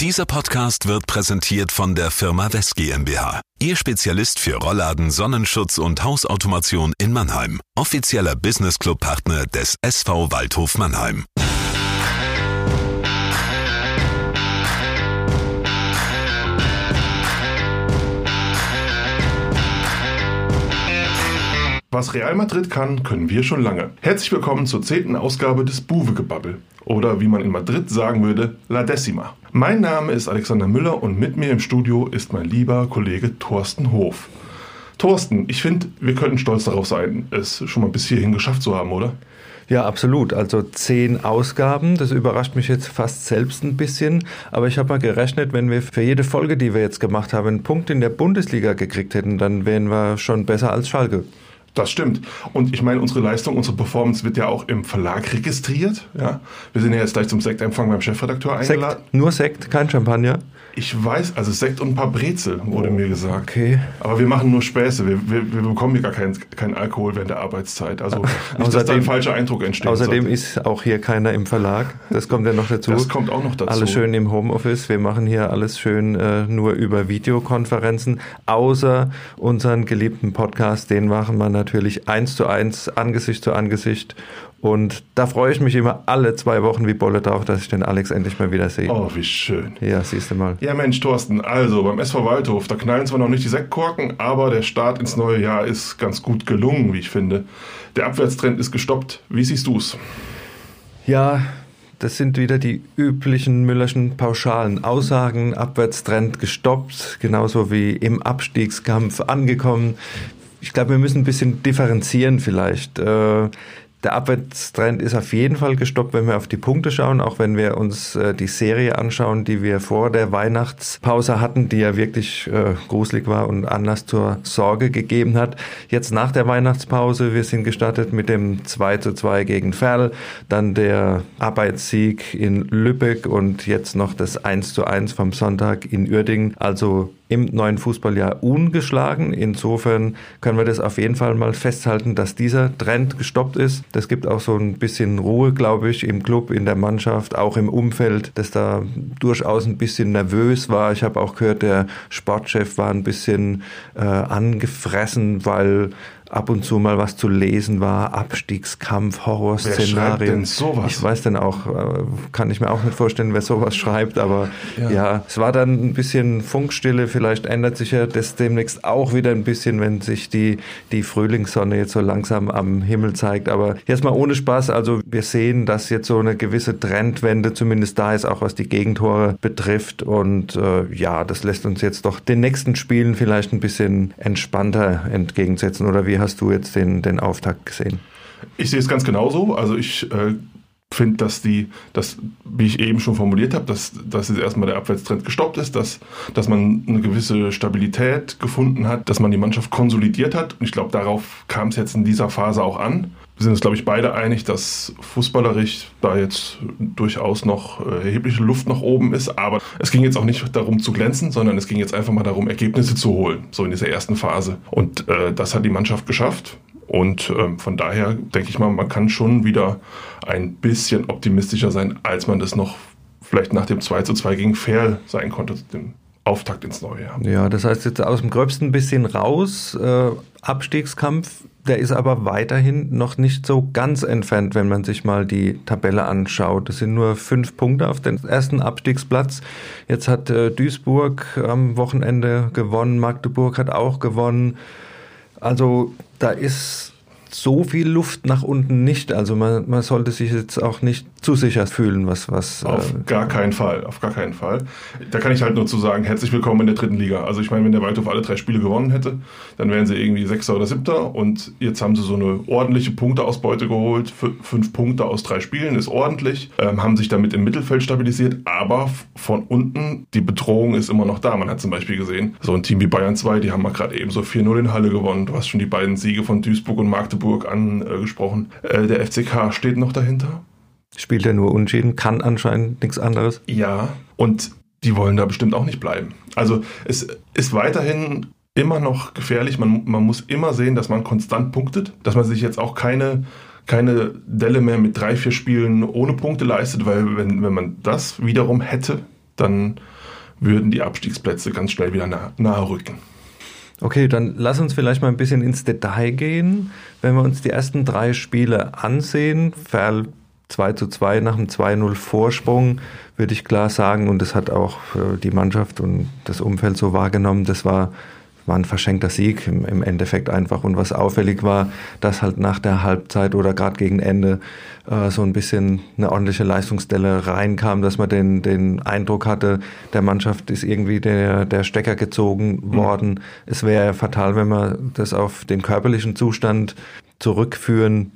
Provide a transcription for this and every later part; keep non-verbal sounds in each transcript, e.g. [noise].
Dieser Podcast wird präsentiert von der Firma West GmbH. Ihr Spezialist für Rollladen, Sonnenschutz und Hausautomation in Mannheim. Offizieller Business Club Partner des SV Waldhof Mannheim. Was Real Madrid kann, können wir schon lange. Herzlich willkommen zur zehnten Ausgabe des Buwe-Gebabbel. Oder wie man in Madrid sagen würde, La Decima. Mein Name ist Alexander Müller und mit mir im Studio ist mein lieber Kollege Thorsten Hof. Thorsten, ich finde, wir könnten stolz darauf sein, es schon mal bis hierhin geschafft zu haben, oder? Ja, absolut. Also zehn Ausgaben, das überrascht mich jetzt fast selbst ein bisschen. Aber ich habe mal gerechnet, wenn wir für jede Folge, die wir jetzt gemacht haben, einen Punkt in der Bundesliga gekriegt hätten, dann wären wir schon besser als Schalke. Das stimmt. Und ich meine, unsere Leistung, unsere Performance wird ja auch im Verlag registriert. Ja? Wir sind ja jetzt gleich zum Sektempfang beim Chefredakteur eingeladen. Sekt, nur Sekt, kein Champagner. Ich weiß, also Sekt und ein paar Brezel, wurde oh, mir gesagt. Okay. Aber wir machen nur Späße. Wir, wir, wir bekommen hier gar keinen kein Alkohol während der Arbeitszeit. Also nicht, außerdem, [laughs] dass da ein falscher Eindruck entsteht. Außerdem sollte. ist auch hier keiner im Verlag. Das kommt ja noch dazu. Das kommt auch noch dazu. Alles schön im Homeoffice. Wir machen hier alles schön äh, nur über Videokonferenzen. Außer unseren geliebten Podcast, den machen wir natürlich eins zu eins, Angesicht zu Angesicht. Und da freue ich mich immer alle zwei Wochen wie Bolle drauf, dass ich den Alex endlich mal wieder sehe. Oh, wie schön. Ja, siehst du mal. Ja, Mensch, Thorsten, also beim SV Waldhof, da knallen zwar noch nicht die Sektkorken, aber der Start ins neue Jahr ist ganz gut gelungen, wie ich finde. Der Abwärtstrend ist gestoppt. Wie siehst du es? Ja, das sind wieder die üblichen Müllerschen pauschalen Aussagen. Abwärtstrend gestoppt, genauso wie im Abstiegskampf angekommen. Ich glaube, wir müssen ein bisschen differenzieren vielleicht. Äh, der Abwärtstrend ist auf jeden Fall gestoppt, wenn wir auf die Punkte schauen, auch wenn wir uns äh, die Serie anschauen, die wir vor der Weihnachtspause hatten, die ja wirklich äh, gruselig war und Anlass zur Sorge gegeben hat. Jetzt nach der Weihnachtspause, wir sind gestartet mit dem 2 zu 2 gegen Ferl, dann der Arbeitssieg in Lübeck und jetzt noch das 1 zu 1 vom Sonntag in Uerdingen. Also im neuen Fußballjahr ungeschlagen. Insofern können wir das auf jeden Fall mal festhalten, dass dieser Trend gestoppt ist. Das gibt auch so ein bisschen Ruhe, glaube ich, im Club, in der Mannschaft, auch im Umfeld, dass da durchaus ein bisschen nervös war. Ich habe auch gehört, der Sportchef war ein bisschen äh, angefressen, weil ab und zu mal was zu lesen war, Abstiegskampf, Horrorszenarien. sowas? Ich weiß denn auch, äh, kann ich mir auch nicht vorstellen, wer sowas [laughs] schreibt, aber ja. ja. es war dann ein bisschen Funkstille, vielleicht ändert sich ja das demnächst auch wieder ein bisschen, wenn sich die, die Frühlingssonne jetzt so langsam am Himmel zeigt, aber jetzt mal ohne Spaß, also wir sehen, dass jetzt so eine gewisse Trendwende zumindest da ist, auch was die Gegentore betrifft und äh, ja, das lässt uns jetzt doch den nächsten Spielen vielleicht ein bisschen entspannter entgegensetzen oder wie hast du jetzt den, den Auftakt gesehen? Ich sehe es ganz genauso. Also ich äh, finde, dass die, dass, wie ich eben schon formuliert habe, dass, dass jetzt erstmal der Abwärtstrend gestoppt ist, dass, dass man eine gewisse Stabilität gefunden hat, dass man die Mannschaft konsolidiert hat. Und ich glaube, darauf kam es jetzt in dieser Phase auch an. Wir sind uns, glaube ich, beide einig, dass fußballerisch da jetzt durchaus noch äh, erhebliche Luft nach oben ist. Aber es ging jetzt auch nicht darum zu glänzen, sondern es ging jetzt einfach mal darum, Ergebnisse zu holen, so in dieser ersten Phase. Und äh, das hat die Mannschaft geschafft. Und äh, von daher denke ich mal, man kann schon wieder ein bisschen optimistischer sein, als man das noch vielleicht nach dem 2 zu 2 gegen Fair sein konnte, dem Auftakt ins neue Jahr. Ja, das heißt jetzt aus dem Gröbsten ein bisschen raus. Äh, Abstiegskampf der ist aber weiterhin noch nicht so ganz entfernt, wenn man sich mal die Tabelle anschaut. Es sind nur fünf Punkte auf den ersten Abstiegsplatz. Jetzt hat äh, Duisburg am Wochenende gewonnen, Magdeburg hat auch gewonnen. Also da ist so viel Luft nach unten nicht. Also man, man sollte sich jetzt auch nicht zu sicher fühlen, was was. Auf äh, gar keinen Fall, auf gar keinen Fall. Da kann ich halt nur zu sagen, herzlich willkommen in der dritten Liga. Also ich meine, wenn der Waldhof alle drei Spiele gewonnen hätte, dann wären sie irgendwie Sechster oder Siebter und jetzt haben sie so eine ordentliche Punkteausbeute geholt. Fünf Punkte aus drei Spielen ist ordentlich, ähm, haben sich damit im Mittelfeld stabilisiert, aber von unten die Bedrohung ist immer noch da. Man hat zum Beispiel gesehen, so ein Team wie Bayern 2, die haben mal gerade eben so 4-0 in Halle gewonnen. Du hast schon die beiden Siege von Duisburg und Magdeburg angesprochen. Äh, der FCK steht noch dahinter. Spielt er nur Unschieden, kann anscheinend nichts anderes. Ja, und die wollen da bestimmt auch nicht bleiben. Also es ist weiterhin immer noch gefährlich. Man, man muss immer sehen, dass man konstant punktet, dass man sich jetzt auch keine, keine Delle mehr mit drei, vier Spielen ohne Punkte leistet, weil wenn, wenn man das wiederum hätte, dann würden die Abstiegsplätze ganz schnell wieder nah, nahe rücken. Okay, dann lass uns vielleicht mal ein bisschen ins Detail gehen. Wenn wir uns die ersten drei Spiele ansehen, Ferl 2 zu 2 nach einem 2-0 Vorsprung, würde ich klar sagen, und das hat auch äh, die Mannschaft und das Umfeld so wahrgenommen, das war war ein verschenkter Sieg im, im, Endeffekt einfach. Und was auffällig war, dass halt nach der Halbzeit oder gerade gegen Ende äh, so ein bisschen eine ordentliche Leistungsstelle reinkam, dass man den, den Eindruck hatte, der Mannschaft ist irgendwie der, der Stecker gezogen mhm. worden. Mhm. Es wäre fatal, wenn man das auf den körperlichen Zustand zurückführen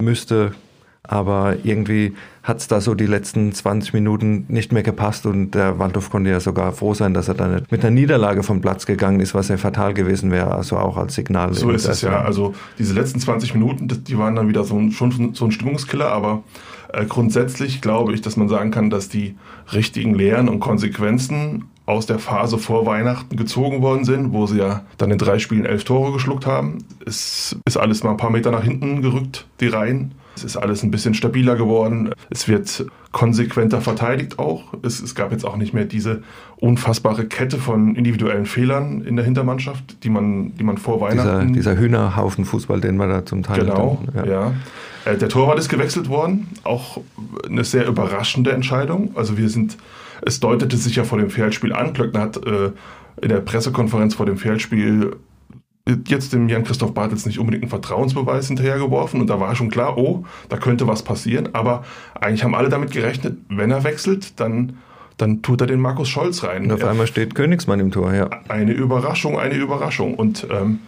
müsste. Aber irgendwie hat es da so die letzten 20 Minuten nicht mehr gepasst und der Waldhof konnte ja sogar froh sein, dass er da nicht mit einer Niederlage vom Platz gegangen ist, was ja fatal gewesen wäre, also auch als Signal. So ist es ja. Also diese letzten 20 Minuten, die waren dann wieder so ein, schon so ein Stimmungskiller, aber äh, grundsätzlich glaube ich, dass man sagen kann, dass die richtigen Lehren und Konsequenzen aus der Phase vor Weihnachten gezogen worden sind, wo sie ja dann in drei Spielen elf Tore geschluckt haben. Es ist alles mal ein paar Meter nach hinten gerückt, die Reihen. Es ist alles ein bisschen stabiler geworden. Es wird konsequenter verteidigt auch. Es, es, gab jetzt auch nicht mehr diese unfassbare Kette von individuellen Fehlern in der Hintermannschaft, die man, die man vor Weihnachten. Dieser, dieser Hühnerhaufen Fußball, den wir da zum Teil. Genau, dann, ja. ja. Äh, der Torwart ist gewechselt worden. Auch eine sehr überraschende Entscheidung. Also wir sind, es deutete sich ja vor dem Feldspiel an. Klöckner hat äh, in der Pressekonferenz vor dem Feldspiel jetzt dem Jan-Christoph Bartels nicht unbedingt einen Vertrauensbeweis hinterhergeworfen und da war schon klar, oh, da könnte was passieren, aber eigentlich haben alle damit gerechnet, wenn er wechselt, dann, dann tut er den Markus Scholz rein. Und auf einmal steht Königsmann im Tor, ja. Eine Überraschung, eine Überraschung und ähm,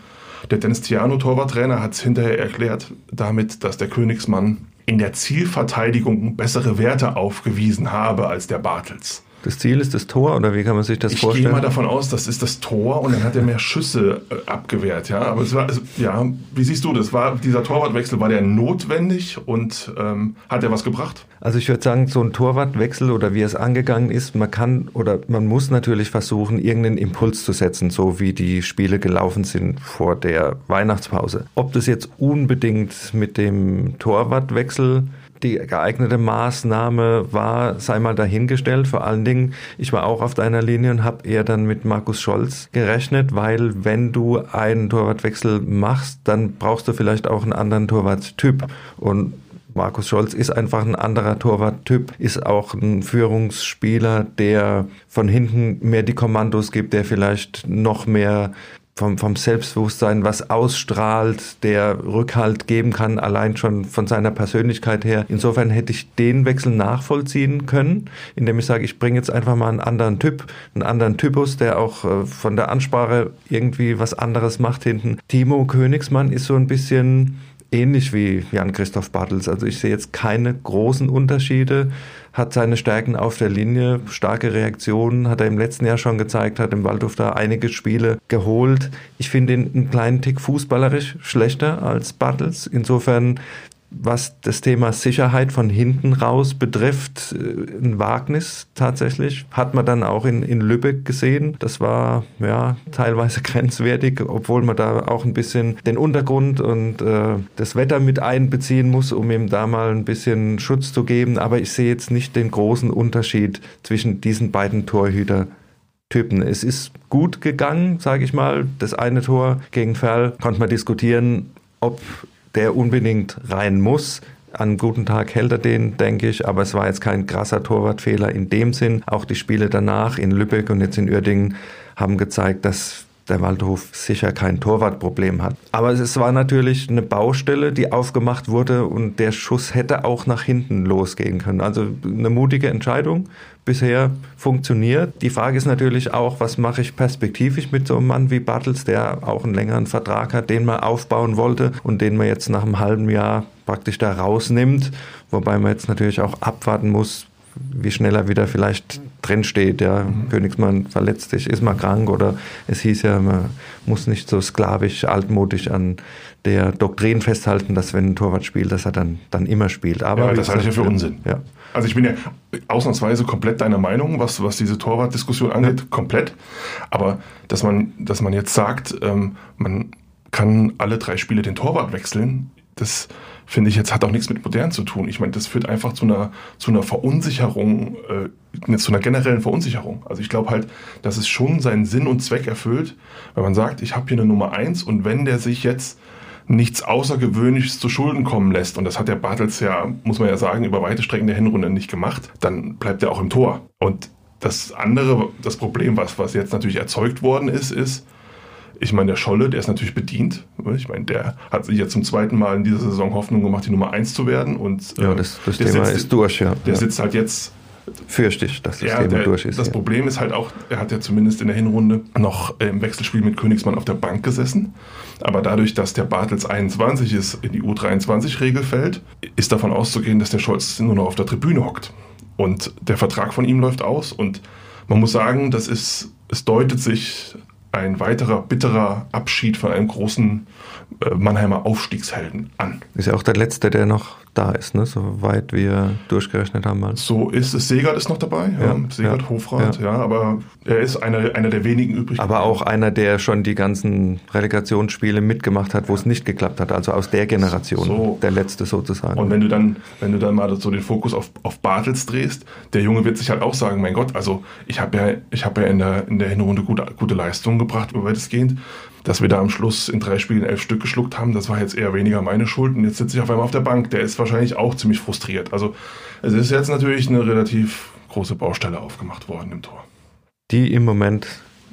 der Dennis Tiano, Torwarttrainer, hat es hinterher erklärt damit, dass der Königsmann in der Zielverteidigung bessere Werte aufgewiesen habe als der Bartels. Das Ziel ist das Tor oder wie kann man sich das ich vorstellen? Ich gehe mal davon aus, das ist das Tor und dann hat er mehr Schüsse äh, abgewehrt. Ja, aber es war, es, ja, wie siehst du das? War dieser Torwartwechsel war der notwendig und ähm, hat er was gebracht? Also ich würde sagen, so ein Torwartwechsel oder wie es angegangen ist, man kann oder man muss natürlich versuchen, irgendeinen Impuls zu setzen, so wie die Spiele gelaufen sind vor der Weihnachtspause. Ob das jetzt unbedingt mit dem Torwartwechsel die geeignete Maßnahme war, sei mal dahingestellt. Vor allen Dingen, ich war auch auf deiner Linie und habe eher dann mit Markus Scholz gerechnet, weil wenn du einen Torwartwechsel machst, dann brauchst du vielleicht auch einen anderen Torwarttyp. Und Markus Scholz ist einfach ein anderer Torwarttyp, ist auch ein Führungsspieler, der von hinten mehr die Kommandos gibt, der vielleicht noch mehr vom, vom Selbstbewusstsein was ausstrahlt, der Rückhalt geben kann, allein schon von seiner Persönlichkeit her. Insofern hätte ich den Wechsel nachvollziehen können, indem ich sage, ich bringe jetzt einfach mal einen anderen Typ, einen anderen Typus, der auch äh, von der Ansprache irgendwie was anderes macht hinten. Timo Königsmann ist so ein bisschen ähnlich wie Jan-Christoph Bartels. Also ich sehe jetzt keine großen Unterschiede hat seine Stärken auf der Linie, starke Reaktionen, hat er im letzten Jahr schon gezeigt, hat im Waldhof da einige Spiele geholt. Ich finde ihn einen kleinen Tick fußballerisch schlechter als Battles. Insofern was das Thema Sicherheit von hinten raus betrifft, äh, ein Wagnis tatsächlich. Hat man dann auch in, in Lübeck gesehen. Das war ja teilweise [laughs] grenzwertig, obwohl man da auch ein bisschen den Untergrund und äh, das Wetter mit einbeziehen muss, um ihm da mal ein bisschen Schutz zu geben. Aber ich sehe jetzt nicht den großen Unterschied zwischen diesen beiden Torhüter-Typen. Es ist gut gegangen, sage ich mal. Das eine Tor gegen Ferl konnte man diskutieren, ob der unbedingt rein muss. An guten Tag hält er den, denke ich, aber es war jetzt kein krasser Torwartfehler in dem Sinn. Auch die Spiele danach in Lübeck und jetzt in Uerdingen haben gezeigt, dass der Waldhof sicher kein Torwartproblem hat. Aber es war natürlich eine Baustelle, die aufgemacht wurde und der Schuss hätte auch nach hinten losgehen können. Also eine mutige Entscheidung bisher funktioniert. Die Frage ist natürlich auch, was mache ich perspektivisch mit so einem Mann wie Bartels, der auch einen längeren Vertrag hat, den man aufbauen wollte und den man jetzt nach einem halben Jahr praktisch da rausnimmt, wobei man jetzt natürlich auch abwarten muss, wie schnell er wieder vielleicht drinsteht. Ja, mhm. Königsmann verletzt sich, ist mal krank oder es hieß ja, man muss nicht so sklavisch, altmodisch an der Doktrin festhalten, dass wenn ein Torwart spielt, dass er dann, dann immer spielt. Aber ja, das halte ich ja für Unsinn. Ja. Also ich bin ja ausnahmsweise komplett deiner Meinung, was, was diese Torwartdiskussion angeht, ja. komplett. Aber dass man, dass man jetzt sagt, ähm, man kann alle drei Spiele den Torwart wechseln, das finde ich jetzt, hat auch nichts mit modern zu tun. Ich meine, das führt einfach zu einer, zu einer Verunsicherung, äh, zu einer generellen Verunsicherung. Also ich glaube halt, dass es schon seinen Sinn und Zweck erfüllt, wenn man sagt, ich habe hier eine Nummer eins und wenn der sich jetzt nichts Außergewöhnliches zu Schulden kommen lässt, und das hat der Bartels ja, muss man ja sagen, über weite Strecken der Hinrunde nicht gemacht, dann bleibt er auch im Tor. Und das andere, das Problem, was, was jetzt natürlich erzeugt worden ist, ist, ich meine, der Scholle, der ist natürlich bedient. Ich meine, der hat sich jetzt zum zweiten Mal in dieser Saison Hoffnung gemacht, die Nummer 1 zu werden. Und, ja, das, das Thema sitzt, ist durch, ja. Der ja. sitzt halt jetzt. Fürchte ich, dass das ja, Thema der, durch ist. Das ja. Problem ist halt auch, er hat ja zumindest in der Hinrunde noch im Wechselspiel mit Königsmann auf der Bank gesessen. Aber dadurch, dass der Bartels 21 ist, in die U23-Regel fällt, ist davon auszugehen, dass der Scholz nur noch auf der Tribüne hockt. Und der Vertrag von ihm läuft aus. Und man muss sagen, das ist, es deutet sich ein weiterer bitterer Abschied von einem großen äh, Mannheimer Aufstiegshelden an. Ist ja auch der letzte, der noch da ist, ne? soweit wir durchgerechnet haben. Mal. So ist es. Segert ist noch dabei, ja. ja Segert, ja, Hofrat, ja. ja. aber er ist einer, einer der wenigen übrig. Aber auch einer, der schon die ganzen Relegationsspiele mitgemacht hat, wo es nicht geklappt hat. Also aus der Generation, so. der letzte sozusagen. Und wenn du dann, wenn du dann mal so den Fokus auf, auf Bartels drehst, der Junge wird sich halt auch sagen, mein Gott, also ich habe ja, ich habe ja in der, in der Hinrunde gute, gute Leistungen gebracht, weitestgehend dass wir da am Schluss in drei Spielen elf Stück geschluckt haben, das war jetzt eher weniger meine Schuld. Und jetzt sitze ich auf einmal auf der Bank. Der ist wahrscheinlich auch ziemlich frustriert. Also es ist jetzt natürlich eine relativ große Baustelle aufgemacht worden im Tor. Die im Moment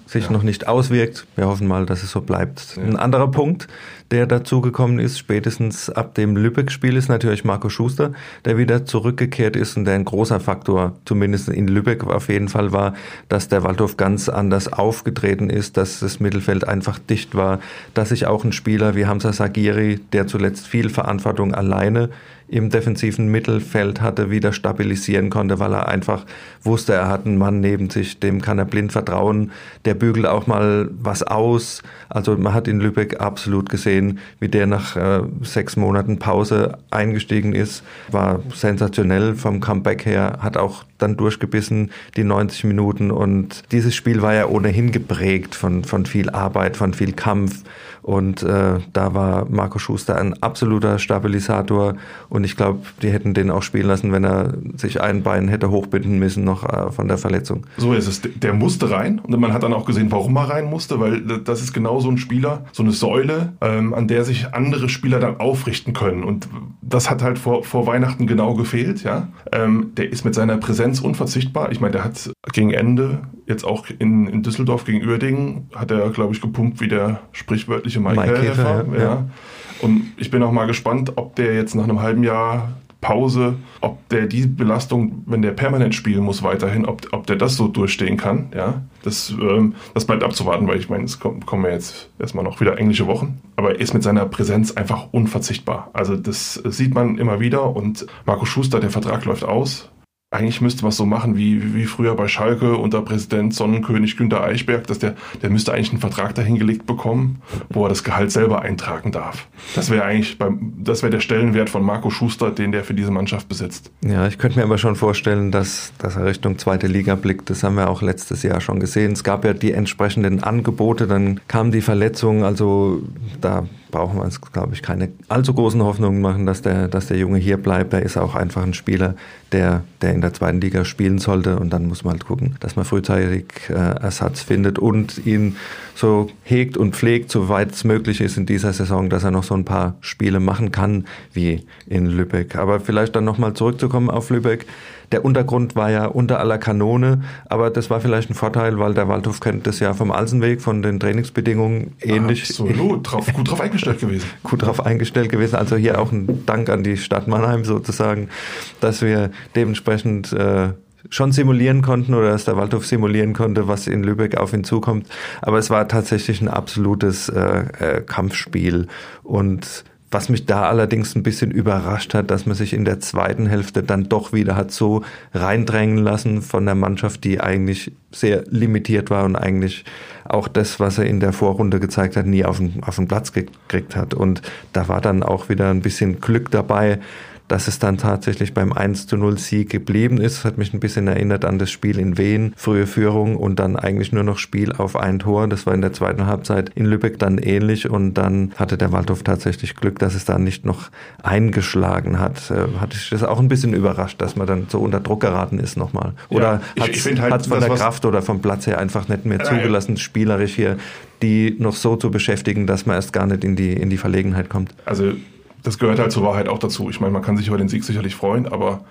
sich ja. noch nicht auswirkt. Wir hoffen mal, dass es so bleibt. Ja. Ein anderer Punkt, der dazugekommen ist, spätestens ab dem Lübeck-Spiel, ist natürlich Marco Schuster, der wieder zurückgekehrt ist und der ein großer Faktor, zumindest in Lübeck auf jeden Fall war, dass der Waldhof ganz anders aufgetreten ist, dass das Mittelfeld einfach dicht war, dass sich auch ein Spieler wie Hamza Sagiri, der zuletzt viel Verantwortung alleine im defensiven Mittelfeld hatte, wieder stabilisieren konnte, weil er einfach wusste, er hat einen Mann neben sich, dem kann er blind vertrauen, der bügelt auch mal was aus. Also man hat in Lübeck absolut gesehen, wie der nach äh, sechs Monaten Pause eingestiegen ist, war sensationell vom Comeback her, hat auch dann durchgebissen, die 90 Minuten. Und dieses Spiel war ja ohnehin geprägt von, von viel Arbeit, von viel Kampf und äh, da war Marco Schuster ein absoluter Stabilisator. Und ich glaube, die hätten den auch spielen lassen, wenn er sich ein Bein hätte hochbinden müssen noch äh, von der Verletzung. So ist es. Der musste rein. Und man hat dann auch gesehen, warum er rein musste, weil das ist genau so ein Spieler, so eine Säule, ähm, an der sich andere Spieler dann aufrichten können. Und das hat halt vor, vor Weihnachten genau gefehlt. Ja, ähm, Der ist mit seiner Präsenz unverzichtbar. Ich meine, der hat gegen Ende, jetzt auch in, in Düsseldorf gegen Uerdingen, hat er, glaube ich, gepumpt wie der sprichwörtliche Mike, Mike Helfer. Ja, ja. Und ich bin auch mal gespannt, ob der jetzt nach einem halben Jahr Pause, ob der die Belastung, wenn der permanent spielen muss, weiterhin, ob, ob der das so durchstehen kann. Ja, das, ähm, das bleibt abzuwarten, weil ich meine, es kommen, kommen ja jetzt erstmal noch wieder englische Wochen. Aber er ist mit seiner Präsenz einfach unverzichtbar. Also das sieht man immer wieder und Marco Schuster, der Vertrag läuft aus eigentlich müsste man es so machen wie, wie früher bei Schalke unter Präsident Sonnenkönig Günter Eichberg, dass der, der müsste eigentlich einen Vertrag dahingelegt bekommen, wo er das Gehalt selber eintragen darf. Das wäre eigentlich beim, das wäre der Stellenwert von Marco Schuster, den der für diese Mannschaft besitzt. Ja, ich könnte mir aber schon vorstellen, dass, dass er Richtung zweite Liga blickt. Das haben wir auch letztes Jahr schon gesehen. Es gab ja die entsprechenden Angebote, dann kam die Verletzung, also da brauchen wir uns, glaube ich, keine allzu großen Hoffnungen machen, dass der, dass der Junge hier bleibt. Er ist auch einfach ein Spieler, der, der in der zweiten Liga spielen sollte. Und dann muss man halt gucken, dass man frühzeitig äh, Ersatz findet und ihn so hegt und pflegt, soweit es möglich ist in dieser Saison, dass er noch so ein paar Spiele machen kann, wie in Lübeck. Aber vielleicht dann nochmal zurückzukommen auf Lübeck. Der Untergrund war ja unter aller Kanone, aber das war vielleicht ein Vorteil, weil der Waldhof kennt das ja vom Alsenweg, von den Trainingsbedingungen ähnlich. Absolut, drauf, [laughs] gut drauf eingestellt gewesen. gut drauf eingestellt gewesen. Also hier auch ein Dank an die Stadt Mannheim sozusagen, dass wir dementsprechend äh, schon simulieren konnten oder dass der Waldhof simulieren konnte, was in Lübeck auf ihn zukommt. Aber es war tatsächlich ein absolutes äh, äh, Kampfspiel und was mich da allerdings ein bisschen überrascht hat, dass man sich in der zweiten Hälfte dann doch wieder hat so reindrängen lassen von der Mannschaft, die eigentlich sehr limitiert war und eigentlich auch das, was er in der Vorrunde gezeigt hat, nie auf den, auf den Platz gekriegt hat. Und da war dann auch wieder ein bisschen Glück dabei, dass es dann tatsächlich beim 1 zu 0 Sieg geblieben ist. Hat mich ein bisschen erinnert an das Spiel in Wien, frühe Führung und dann eigentlich nur noch Spiel auf ein Tor. Das war in der zweiten Halbzeit in Lübeck dann ähnlich und dann hatte der Waldhof tatsächlich Glück, dass es da nicht noch eingeschlagen hat. Äh, hatte ich das auch ein bisschen überrascht, dass man dann so unter Druck geraten ist nochmal. Oder ja, hat es halt, von der Kraft oder vom Platz her einfach nicht mehr zugelassen, spielerisch hier die noch so zu beschäftigen, dass man erst gar nicht in die, in die Verlegenheit kommt. Also das gehört halt zur Wahrheit auch dazu. Ich meine, man kann sich über den Sieg sicherlich freuen, aber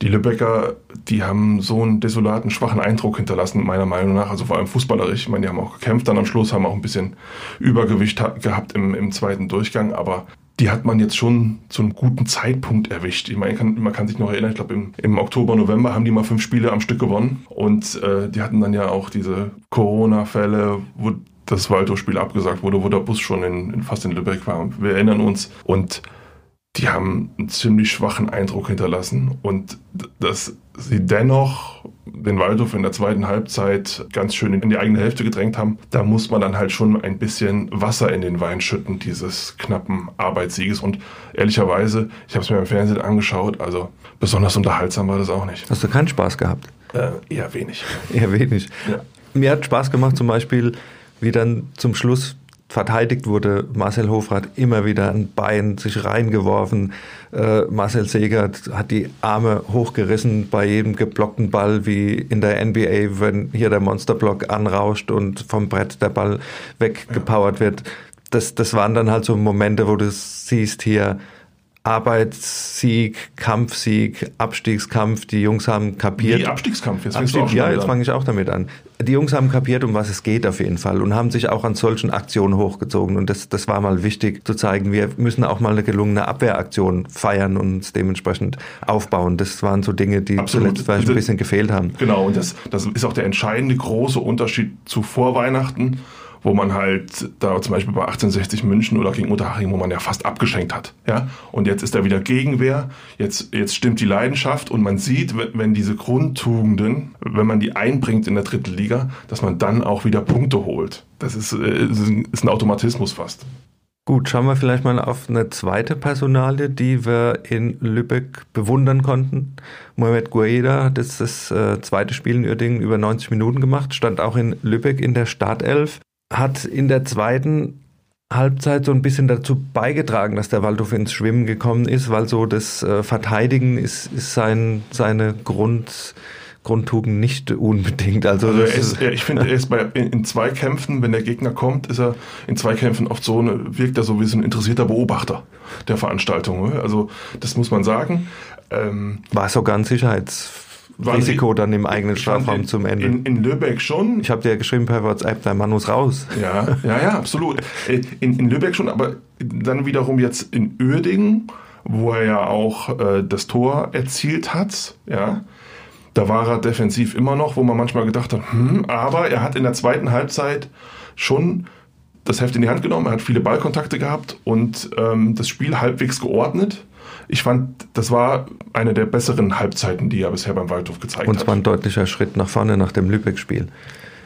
die Lübecker, die haben so einen desolaten, schwachen Eindruck hinterlassen, meiner Meinung nach. Also vor allem fußballerisch. Ich meine, die haben auch gekämpft dann am Schluss, haben auch ein bisschen Übergewicht gehabt im, im zweiten Durchgang, aber die hat man jetzt schon zu einem guten Zeitpunkt erwischt. Ich meine, man kann, man kann sich noch erinnern, ich glaube im, im, Oktober, November haben die mal fünf Spiele am Stück gewonnen und äh, die hatten dann ja auch diese Corona-Fälle, wo das Waldorf-Spiel abgesagt wurde, wo der Bus schon in, in, fast in Lübeck war. Wir erinnern uns und die haben einen ziemlich schwachen Eindruck hinterlassen und dass sie dennoch den Waldhof in der zweiten Halbzeit ganz schön in die eigene Hälfte gedrängt haben, da muss man dann halt schon ein bisschen Wasser in den Wein schütten, dieses knappen Arbeitssieges. Und ehrlicherweise, ich habe es mir im Fernsehen angeschaut, also besonders unterhaltsam war das auch nicht. Hast du keinen Spaß gehabt? Äh, eher wenig. Eher wenig. Ja. Mir hat Spaß gemacht zum Beispiel, wie dann zum Schluss verteidigt wurde. Marcel Hofrath immer wieder ein Bein sich reingeworfen. Äh, Marcel Segert hat die Arme hochgerissen bei jedem geblockten Ball, wie in der NBA, wenn hier der Monsterblock anrauscht und vom Brett der Ball weggepowert wird. Das, das waren dann halt so Momente, wo du siehst hier, Arbeitssieg, Kampfsieg, Abstiegskampf. Die Jungs haben kapiert. Wie Abstiegskampf? Jetzt Abstieg, ja, jetzt fange ich auch damit an. Die Jungs haben kapiert, um was es geht auf jeden Fall und haben sich auch an solchen Aktionen hochgezogen. Und das, das war mal wichtig zu zeigen. Wir müssen auch mal eine gelungene Abwehraktion feiern und uns dementsprechend aufbauen. Das waren so Dinge, die Absolut. zuletzt vielleicht ein bisschen gefehlt haben. Genau, und das, das ist auch der entscheidende große Unterschied zu Vorweihnachten wo man halt da zum Beispiel bei 1860 München oder gegen Unterhaching, wo man ja fast abgeschenkt hat. Ja? Und jetzt ist da wieder Gegenwehr, jetzt, jetzt stimmt die Leidenschaft und man sieht, wenn diese Grundtugenden, wenn man die einbringt in der dritten Liga, dass man dann auch wieder Punkte holt. Das ist, äh, ist ein Automatismus fast. Gut, schauen wir vielleicht mal auf eine zweite Personalie, die wir in Lübeck bewundern konnten. Mohamed Guaida hat jetzt das äh, zweite Spiel in Uerdingen über 90 Minuten gemacht, stand auch in Lübeck in der Startelf hat in der zweiten Halbzeit so ein bisschen dazu beigetragen, dass der Waldhof ins Schwimmen gekommen ist, weil so das äh, Verteidigen ist, ist sein, seine Grund, Grundtugend nicht unbedingt. Also, also ist, ich finde, er ist bei, in, in Zweikämpfen, wenn der Gegner kommt, ist er in Zweikämpfen oft so, eine, wirkt er so wie so ein interessierter Beobachter der Veranstaltung. Also das muss man sagen. Ähm, War sogar ein Sicherheits Risiko dann im eigenen Strafraum zum Ende. In, in Lübeck schon. Ich habe dir ja geschrieben per WhatsApp, dein Mann muss raus. Ja, ja, ja, absolut. Äh, in, in Lübeck schon, aber dann wiederum jetzt in Uerdingen, wo er ja auch äh, das Tor erzielt hat, ja. Da war er defensiv immer noch, wo man manchmal gedacht hat, hm, aber er hat in der zweiten Halbzeit schon das Heft in die Hand genommen, er hat viele Ballkontakte gehabt und ähm, das Spiel halbwegs geordnet ich fand, das war eine der besseren Halbzeiten, die er bisher beim Waldhof gezeigt hat. Und zwar ein deutlicher Schritt nach vorne nach dem Lübeck-Spiel.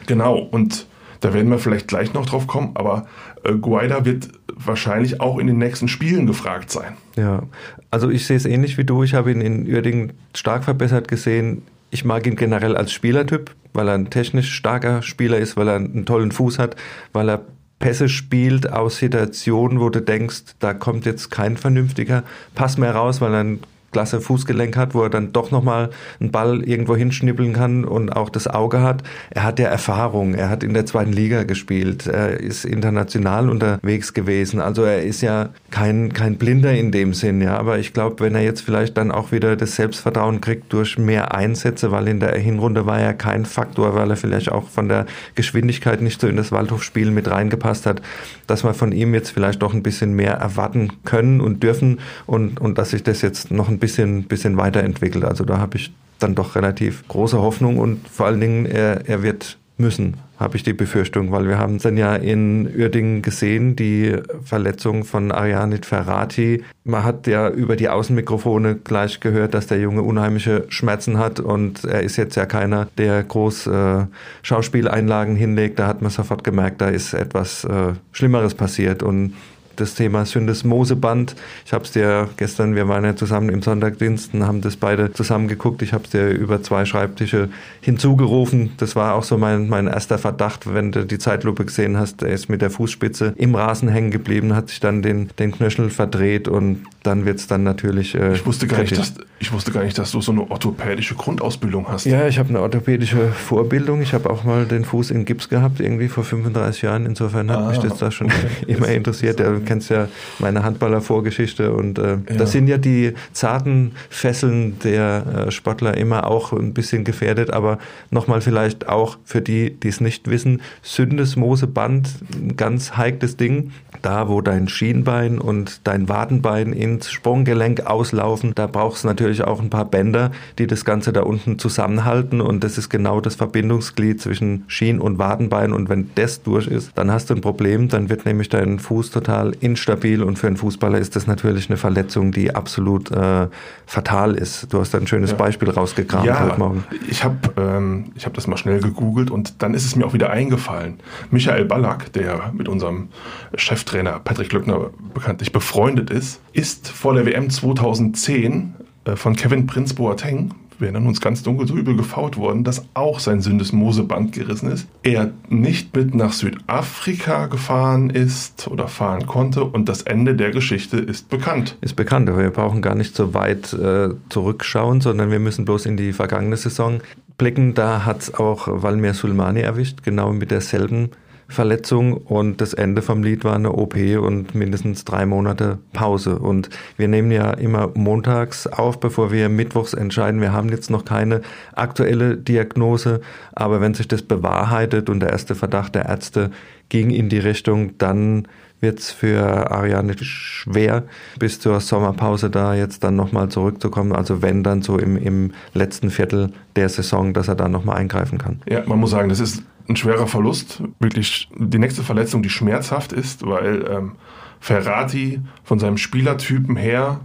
Genau, und da werden wir vielleicht gleich noch drauf kommen, aber äh, Guaida wird wahrscheinlich auch in den nächsten Spielen gefragt sein. Ja, also ich sehe es ähnlich wie du. Ich habe ihn in Uerdingen stark verbessert gesehen. Ich mag ihn generell als Spielertyp, weil er ein technisch starker Spieler ist, weil er einen tollen Fuß hat, weil er Pässe spielt aus Situationen, wo du denkst, da kommt jetzt kein vernünftiger. Pass mehr raus, weil er klasse Fußgelenk hat, wo er dann doch nochmal einen Ball irgendwo hinschnippeln kann und auch das Auge hat. Er hat ja Erfahrung. Er hat in der zweiten Liga gespielt. Er ist international unterwegs gewesen. Also er ist ja kein, kein Blinder in dem Sinn, ja. Aber ich glaube, wenn er jetzt vielleicht dann auch wieder das Selbstvertrauen kriegt durch mehr Einsätze, weil in der Hinrunde war er kein Faktor, weil er vielleicht auch von der Geschwindigkeit nicht so in das Waldhofspiel mit reingepasst hat, dass wir von ihm jetzt vielleicht doch ein bisschen mehr erwarten können und dürfen und, und dass sich das jetzt noch ein ein bisschen, bisschen weiterentwickelt. Also da habe ich dann doch relativ große Hoffnung und vor allen Dingen, er, er wird müssen, habe ich die Befürchtung, weil wir haben es dann ja in Uerdingen gesehen, die Verletzung von Arianit Ferrati. Man hat ja über die Außenmikrofone gleich gehört, dass der Junge unheimliche Schmerzen hat und er ist jetzt ja keiner, der groß äh, Schauspieleinlagen hinlegt. Da hat man sofort gemerkt, da ist etwas äh, Schlimmeres passiert und das Thema Syndesmoseband. Ich habe es dir gestern, wir waren ja zusammen im Sonntagdienst und haben das beide zusammen geguckt. Ich habe es dir über zwei Schreibtische hinzugerufen. Das war auch so mein, mein erster Verdacht, wenn du die Zeitlupe gesehen hast. Er ist mit der Fußspitze im Rasen hängen geblieben, hat sich dann den, den Knöchel verdreht und dann wird es dann natürlich. Äh, ich, wusste gar nicht, dass, ich wusste gar nicht, dass du so eine orthopädische Grundausbildung hast. Ja, ich habe eine orthopädische Vorbildung. Ich habe auch mal den Fuß in Gips gehabt, irgendwie vor 35 Jahren. Insofern hat ah, mich das da schon okay. [laughs] immer interessiert. Du kennst ja meine Handballer-Vorgeschichte und äh, ja. das sind ja die zarten Fesseln der äh, Sportler immer auch ein bisschen gefährdet, aber nochmal vielleicht auch für die, die es nicht wissen, Syndesmoseband, ein ganz heikles Ding. Da, wo dein Schienbein und dein Wadenbein ins Sprunggelenk auslaufen, da brauchst du natürlich auch ein paar Bänder, die das Ganze da unten zusammenhalten und das ist genau das Verbindungsglied zwischen Schien- und Wadenbein und wenn das durch ist, dann hast du ein Problem, dann wird nämlich dein Fuß total instabil und für einen Fußballer ist das natürlich eine Verletzung, die absolut äh, fatal ist. Du hast da ein schönes ja. Beispiel rausgekramt ja, heute Morgen. Ich habe ähm, hab das mal schnell gegoogelt und dann ist es mir auch wieder eingefallen. Michael Ballack, der mit unserem Cheftrainer Patrick Glückner bekanntlich befreundet ist, ist vor der WM 2010 äh, von Kevin Prinz Boateng wir erinnern uns ganz dunkel so übel gefault worden, dass auch sein Syndesmoseband gerissen ist. Er nicht mit nach Südafrika gefahren ist oder fahren konnte und das Ende der Geschichte ist bekannt. Ist bekannt, aber wir brauchen gar nicht so weit äh, zurückschauen, sondern wir müssen bloß in die vergangene Saison blicken. Da hat es auch Valmir Sulmani erwischt, genau mit derselben Verletzung und das Ende vom Lied war eine OP und mindestens drei Monate Pause. Und wir nehmen ja immer montags auf, bevor wir mittwochs entscheiden. Wir haben jetzt noch keine aktuelle Diagnose, aber wenn sich das bewahrheitet und der erste Verdacht der Ärzte ging in die Richtung, dann wird es für Ariane schwer, bis zur Sommerpause da jetzt dann nochmal zurückzukommen. Also wenn dann so im, im letzten Viertel der Saison, dass er dann nochmal eingreifen kann. Ja, man muss sagen, das ist ein schwerer Verlust. Wirklich die nächste Verletzung, die schmerzhaft ist, weil ähm, Ferrati von seinem Spielertypen her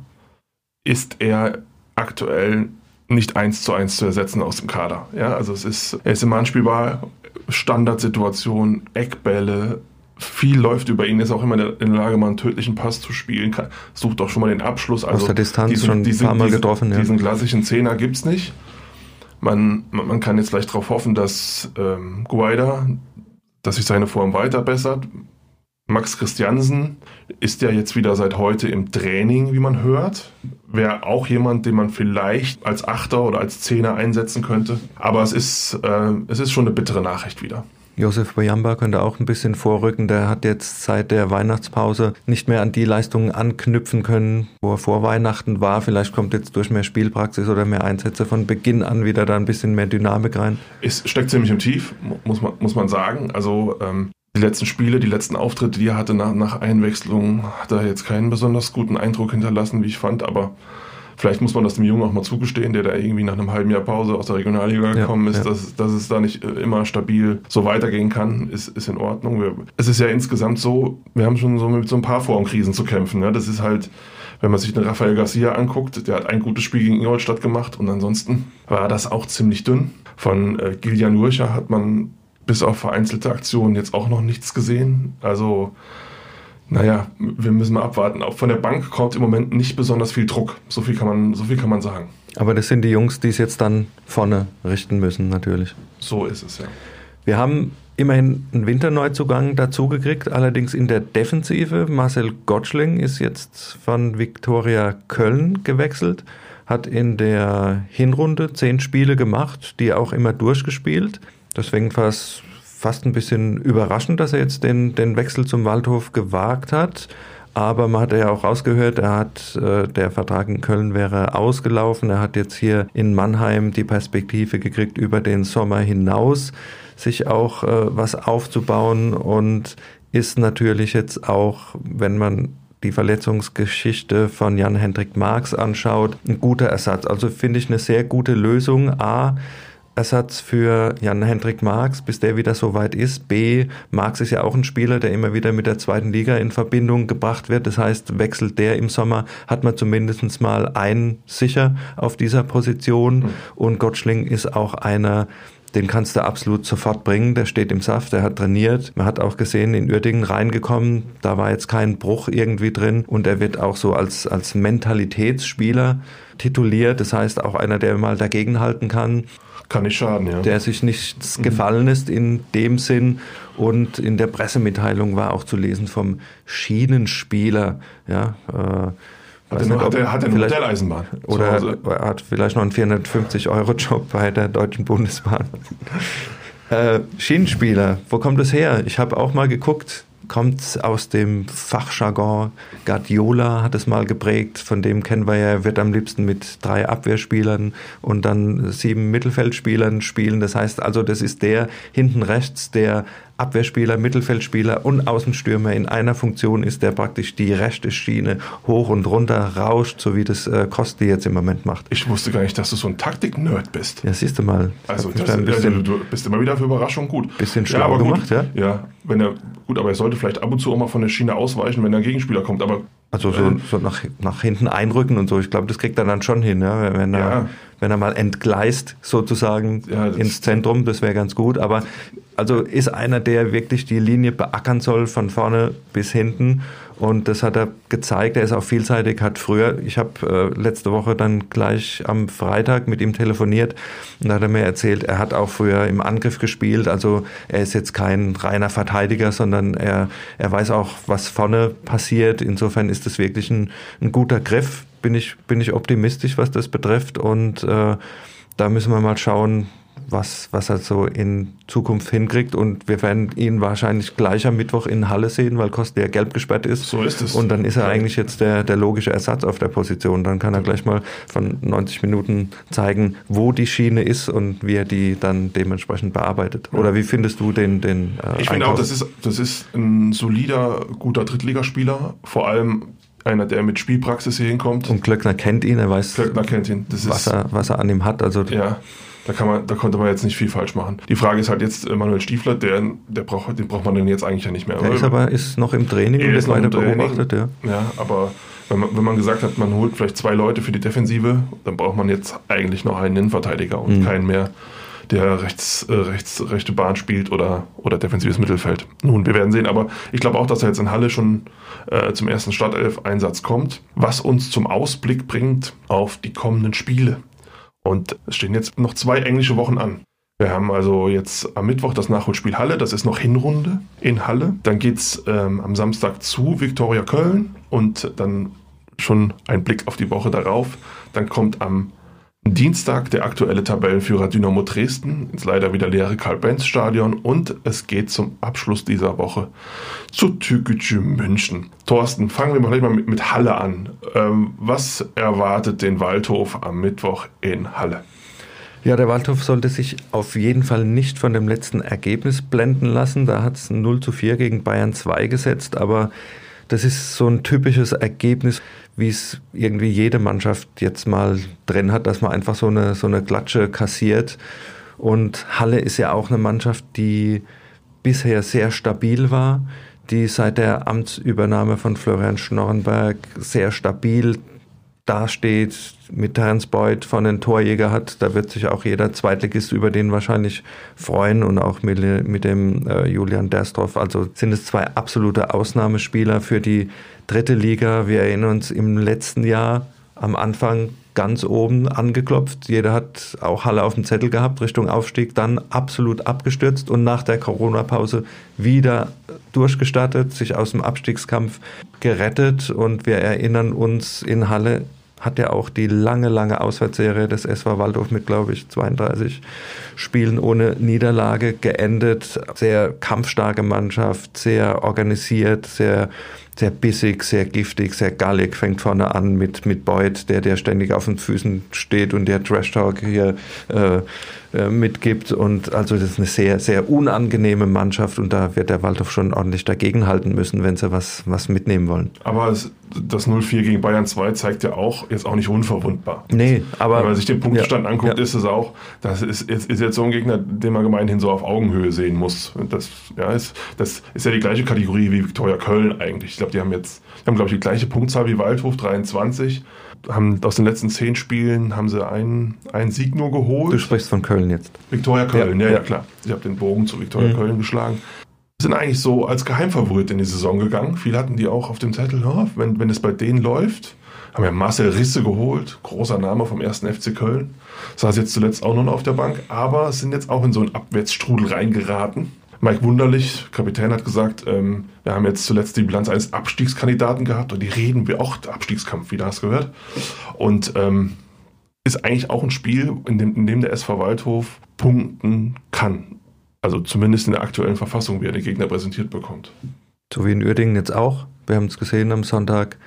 ist er aktuell nicht eins zu eins zu ersetzen aus dem Kader. Ja, also es ist, er ist immer anspielbar, Standardsituation, Eckbälle, viel läuft über ihn, ist auch immer in der Lage, mal einen tödlichen Pass zu spielen, kann, sucht auch schon mal den Abschluss. Also Aus der Distanz diesen, schon ein paar Mal diesen, getroffen. Ja. Diesen klassischen Zehner gibt es nicht. Man, man kann jetzt vielleicht darauf hoffen, dass ähm, Guaida, dass sich seine Form weiter bessert. Max Christiansen ist ja jetzt wieder seit heute im Training, wie man hört. Wäre auch jemand, den man vielleicht als Achter oder als Zehner einsetzen könnte. Aber es ist, äh, es ist schon eine bittere Nachricht wieder. Josef Boyamba könnte auch ein bisschen vorrücken. Der hat jetzt seit der Weihnachtspause nicht mehr an die Leistungen anknüpfen können, wo er vor Weihnachten war. Vielleicht kommt jetzt durch mehr Spielpraxis oder mehr Einsätze von Beginn an wieder da ein bisschen mehr Dynamik rein. Es steckt ziemlich im Tief, muss man, muss man sagen. Also ähm, die letzten Spiele, die letzten Auftritte, die er hatte nach, nach Einwechslung, hat er jetzt keinen besonders guten Eindruck hinterlassen, wie ich fand. Aber Vielleicht muss man das dem Jungen auch mal zugestehen, der da irgendwie nach einem halben Jahr Pause aus der Regionalliga gekommen ist, ja. Dass, dass es da nicht äh, immer stabil so weitergehen kann, ist, ist in Ordnung. Wir, es ist ja insgesamt so, wir haben schon so mit so ein paar Formkrisen zu kämpfen. Ne? Das ist halt, wenn man sich den Rafael Garcia anguckt, der hat ein gutes Spiel gegen Ingolstadt gemacht und ansonsten war das auch ziemlich dünn. Von äh, Gillian Urcher hat man bis auf vereinzelte Aktionen jetzt auch noch nichts gesehen. Also naja, wir müssen mal abwarten. Auch von der Bank kommt im Moment nicht besonders viel Druck. So viel kann man, so viel kann man sagen. Aber das sind die Jungs, die es jetzt dann vorne richten müssen, natürlich. So ist es, ja. Wir haben immerhin einen Winterneuzugang dazugekriegt, allerdings in der Defensive. Marcel Gottschling ist jetzt von Viktoria Köln gewechselt, hat in der Hinrunde zehn Spiele gemacht, die auch immer durchgespielt. Deswegen war es fast ein bisschen überraschend, dass er jetzt den, den Wechsel zum Waldhof gewagt hat. Aber man hat ja auch rausgehört, er hat, äh, der Vertrag in Köln wäre ausgelaufen. Er hat jetzt hier in Mannheim die Perspektive gekriegt, über den Sommer hinaus sich auch äh, was aufzubauen und ist natürlich jetzt auch, wenn man die Verletzungsgeschichte von Jan-Hendrik Marx anschaut, ein guter Ersatz. Also finde ich eine sehr gute Lösung. A, Ersatz für Jan-Hendrik Marx, bis der wieder so weit ist. B, Marx ist ja auch ein Spieler, der immer wieder mit der zweiten Liga in Verbindung gebracht wird. Das heißt, wechselt der im Sommer, hat man zumindest mal einen sicher auf dieser Position. Mhm. Und Gottschling ist auch einer, den kannst du absolut sofort bringen. Der steht im Saft, der hat trainiert. Man hat auch gesehen, in Uerdingen reingekommen, da war jetzt kein Bruch irgendwie drin und er wird auch so als, als Mentalitätsspieler tituliert. Das heißt, auch einer, der mal dagegenhalten kann. Kann nicht schaden, ja. Der sich nichts mhm. gefallen ist in dem Sinn. Und in der Pressemitteilung war auch zu lesen vom Schienenspieler. Ja, äh, hat er, nicht, hat, er, hat er eine Modelleisenbahn? Oder hat vielleicht noch einen 450-Euro-Job bei der Deutschen Bundesbahn. [laughs] äh, Schienenspieler, wo kommt das her? Ich habe auch mal geguckt, kommt aus dem Fachjargon. Guardiola hat es mal geprägt, von dem kennen wir ja, er wird am liebsten mit drei Abwehrspielern und dann sieben Mittelfeldspielern spielen. Das heißt also, das ist der hinten rechts, der Abwehrspieler, Mittelfeldspieler und Außenstürmer in einer Funktion ist, der praktisch die rechte Schiene hoch und runter rauscht, so wie das äh, Kosti jetzt im Moment macht. Ich wusste gar nicht, dass du so ein Taktik-Nerd bist. Ja, siehst du mal. Also das, ein bisschen, ja, du bist immer wieder für Überraschung gut. Bisschen schlau ja, gemacht, ja? Ja, wenn er, gut, aber er sollte vielleicht ab und zu auch mal von der Schiene ausweichen, wenn ein Gegenspieler kommt, aber also so, äh, so nach, nach hinten einrücken und so. Ich glaube, das kriegt er dann schon hin, ja? wenn, er, ja. wenn er mal entgleist sozusagen ja, ins Zentrum, das wäre ganz gut. Aber also ist einer, der wirklich die Linie beackern soll von vorne bis hinten und das hat er gezeigt. Er ist auch vielseitig, hat früher, ich habe äh, letzte Woche dann gleich am Freitag mit ihm telefoniert und da hat er mir erzählt, er hat auch früher im Angriff gespielt. Also er ist jetzt kein reiner Verteidiger, sondern er, er weiß auch, was vorne passiert. Insofern ist das wirklich ein, ein guter Griff. Bin ich, bin ich optimistisch, was das betrifft. Und äh, da müssen wir mal schauen, was, was er so in Zukunft hinkriegt. Und wir werden ihn wahrscheinlich gleich am Mittwoch in Halle sehen, weil Kosti ja gelb gesperrt ist. So ist es. Und dann ist er eigentlich jetzt der, der logische Ersatz auf der Position. Dann kann er gleich mal von 90 Minuten zeigen, wo die Schiene ist und wie er die dann dementsprechend bearbeitet. Oder wie findest du den, den äh, Ich finde auch, das ist, das ist ein solider, guter Drittligaspieler. Vor allem einer, der mit Spielpraxis hier hinkommt. Und Klöckner kennt ihn, er weiß, Klöckner kennt ihn. was, er, was er an ihm hat. Also ja. Da, kann man, da konnte man jetzt nicht viel falsch machen. Die Frage ist halt jetzt, äh, Manuel Stiefler, der, der braucht, den braucht man dann jetzt eigentlich ja nicht mehr. Der ist aber ist noch im Training und ist weiter beobachtet, ja. Ja, aber wenn man, wenn man gesagt hat, man holt vielleicht zwei Leute für die Defensive, dann braucht man jetzt eigentlich noch einen Innenverteidiger und mhm. keinen mehr, der rechts, äh, rechts, rechte Bahn spielt oder, oder defensives Mittelfeld. Nun, wir werden sehen, aber ich glaube auch, dass er jetzt in Halle schon äh, zum ersten Startelf-Einsatz kommt, was uns zum Ausblick bringt auf die kommenden Spiele. Und es stehen jetzt noch zwei englische Wochen an. Wir haben also jetzt am Mittwoch das Nachholspiel Halle, das ist noch Hinrunde in Halle. Dann geht es ähm, am Samstag zu Viktoria Köln und dann schon ein Blick auf die Woche darauf. Dann kommt am Dienstag der aktuelle Tabellenführer Dynamo Dresden ins leider wieder leere Karl-Benz-Stadion und es geht zum Abschluss dieser Woche zu Tükücü München. Thorsten, fangen wir mal gleich mal mit, mit Halle an. Ähm, was erwartet den Waldhof am Mittwoch in Halle? Ja, der Waldhof sollte sich auf jeden Fall nicht von dem letzten Ergebnis blenden lassen. Da hat es 0 zu 4 gegen Bayern 2 gesetzt, aber das ist so ein typisches Ergebnis, wie es irgendwie jede Mannschaft jetzt mal drin hat, dass man einfach so eine, so eine Klatsche kassiert. Und Halle ist ja auch eine Mannschaft, die bisher sehr stabil war, die seit der Amtsübernahme von Florian Schnorrenberg sehr stabil dasteht, mit Terence Boyd von den Torjäger hat, da wird sich auch jeder Zweitligist über den wahrscheinlich freuen und auch mit, mit dem äh, Julian Derstroff. Also sind es zwei absolute Ausnahmespieler für die dritte Liga. Wir erinnern uns im letzten Jahr am Anfang ganz oben angeklopft. Jeder hat auch Halle auf dem Zettel gehabt, Richtung Aufstieg, dann absolut abgestürzt und nach der Corona-Pause wieder durchgestartet, sich aus dem Abstiegskampf gerettet. Und wir erinnern uns in Halle hat ja auch die lange, lange Auswärtsserie des SV Waldhof mit, glaube ich, 32 Spielen ohne Niederlage geendet. Sehr kampfstarke Mannschaft, sehr organisiert, sehr sehr bissig, sehr giftig, sehr gallig, fängt vorne an mit, mit Boyd, der, der ständig auf den Füßen steht und der Trash Talk hier äh, äh, mitgibt. Und also das ist eine sehr, sehr unangenehme Mannschaft und da wird der Waldhof schon ordentlich dagegenhalten müssen, wenn sie was, was mitnehmen wollen. Aber es, das 0-4 gegen Bayern 2 zeigt ja auch, jetzt auch nicht unverwundbar. Nee, aber. Wenn man sich den Punktestand ja, anguckt, ja. ist es auch, das ist, ist, ist, jetzt so ein Gegner, den man gemeinhin so auf Augenhöhe sehen muss. Das, ja, ist, das ist ja die gleiche Kategorie wie Viktoria Köln eigentlich. Ich glaube, die haben jetzt, die haben, glaube ich, die gleiche Punktzahl wie Waldhof, 23 haben aus den letzten zehn Spielen haben sie einen, einen Sieg nur geholt. Du sprichst von Köln jetzt. Viktoria Köln, ja, ja, ja klar. Ich habe den Bogen zu Viktoria mhm. Köln geschlagen. Sind eigentlich so als Geheimfavorit in die Saison gegangen. Viele hatten die auch auf dem Zettel, oh, wenn, wenn es bei denen läuft. Haben ja Marcel Risse geholt, großer Name vom ersten FC Köln. Saß jetzt zuletzt auch noch auf der Bank, aber sind jetzt auch in so einen Abwärtsstrudel reingeraten Mike Wunderlich, Kapitän, hat gesagt, ähm, wir haben jetzt zuletzt die Bilanz eines Abstiegskandidaten gehabt und die reden wir auch, Abstiegskampf, wie du hast gehört. Und ähm, ist eigentlich auch ein Spiel, in dem, in dem der SV Waldhof punkten kann. Also zumindest in der aktuellen Verfassung, wie er den Gegner präsentiert bekommt. So wie in Uerdingen jetzt auch. Wir haben es gesehen am Sonntag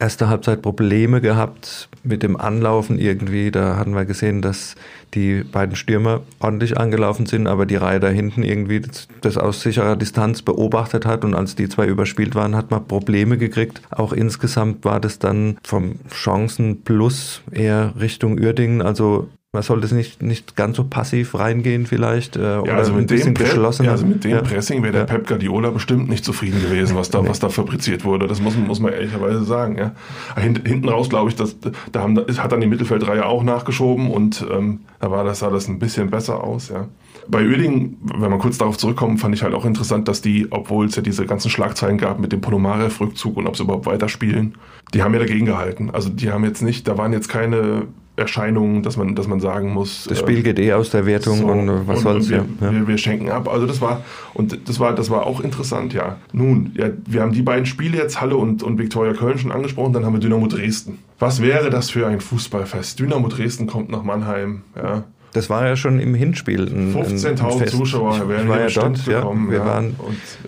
erste Halbzeit Probleme gehabt mit dem Anlaufen irgendwie. Da hatten wir gesehen, dass die beiden Stürmer ordentlich angelaufen sind, aber die Reihe da hinten irgendwie das, aus sicherer Distanz beobachtet hat und als die zwei überspielt waren, hat man Probleme gekriegt. Auch insgesamt war das dann vom Chancen plus eher Richtung Uerdingen. Also man sollte es nicht, nicht ganz so passiv reingehen vielleicht äh, ja, oder also mit ein bisschen geschlossener. Ja, also mit dem ja. Pressing wäre der. Pep Guardiola bestimmt nicht zufrieden gewesen, was da, nee. was da fabriziert wurde. Das muss, muss man ehrlicherweise sagen. Ja. Hinten raus, glaube ich, das, da haben, hat dann die Mittelfeldreihe auch nachgeschoben und ähm, da war das, sah das ein bisschen besser aus. Ja. Bei Oeding, wenn man kurz darauf zurückkommt, fand ich halt auch interessant, dass die, obwohl es ja diese ganzen Schlagzeilen gab mit dem Ponomarev-Rückzug und ob sie überhaupt weiterspielen, die haben ja dagegen gehalten. Also die haben jetzt nicht, da waren jetzt keine Erscheinungen, dass man, dass man sagen muss. Das Spiel geht eh aus der Wertung so, und äh, was und, soll's und wir, ja. wir, wir, schenken ab. Also das war und das war das war auch interessant, ja. Nun, ja, wir haben die beiden Spiele jetzt Halle und, und Viktoria Köln schon angesprochen, dann haben wir Dynamo Dresden. Was wäre das für ein Fußballfest? Dynamo Dresden kommt nach Mannheim, ja. Das war ja schon im Hinspiel. 15.000 Zuschauer werden war ja dort. Bekommen, ja. Wir ja. Waren,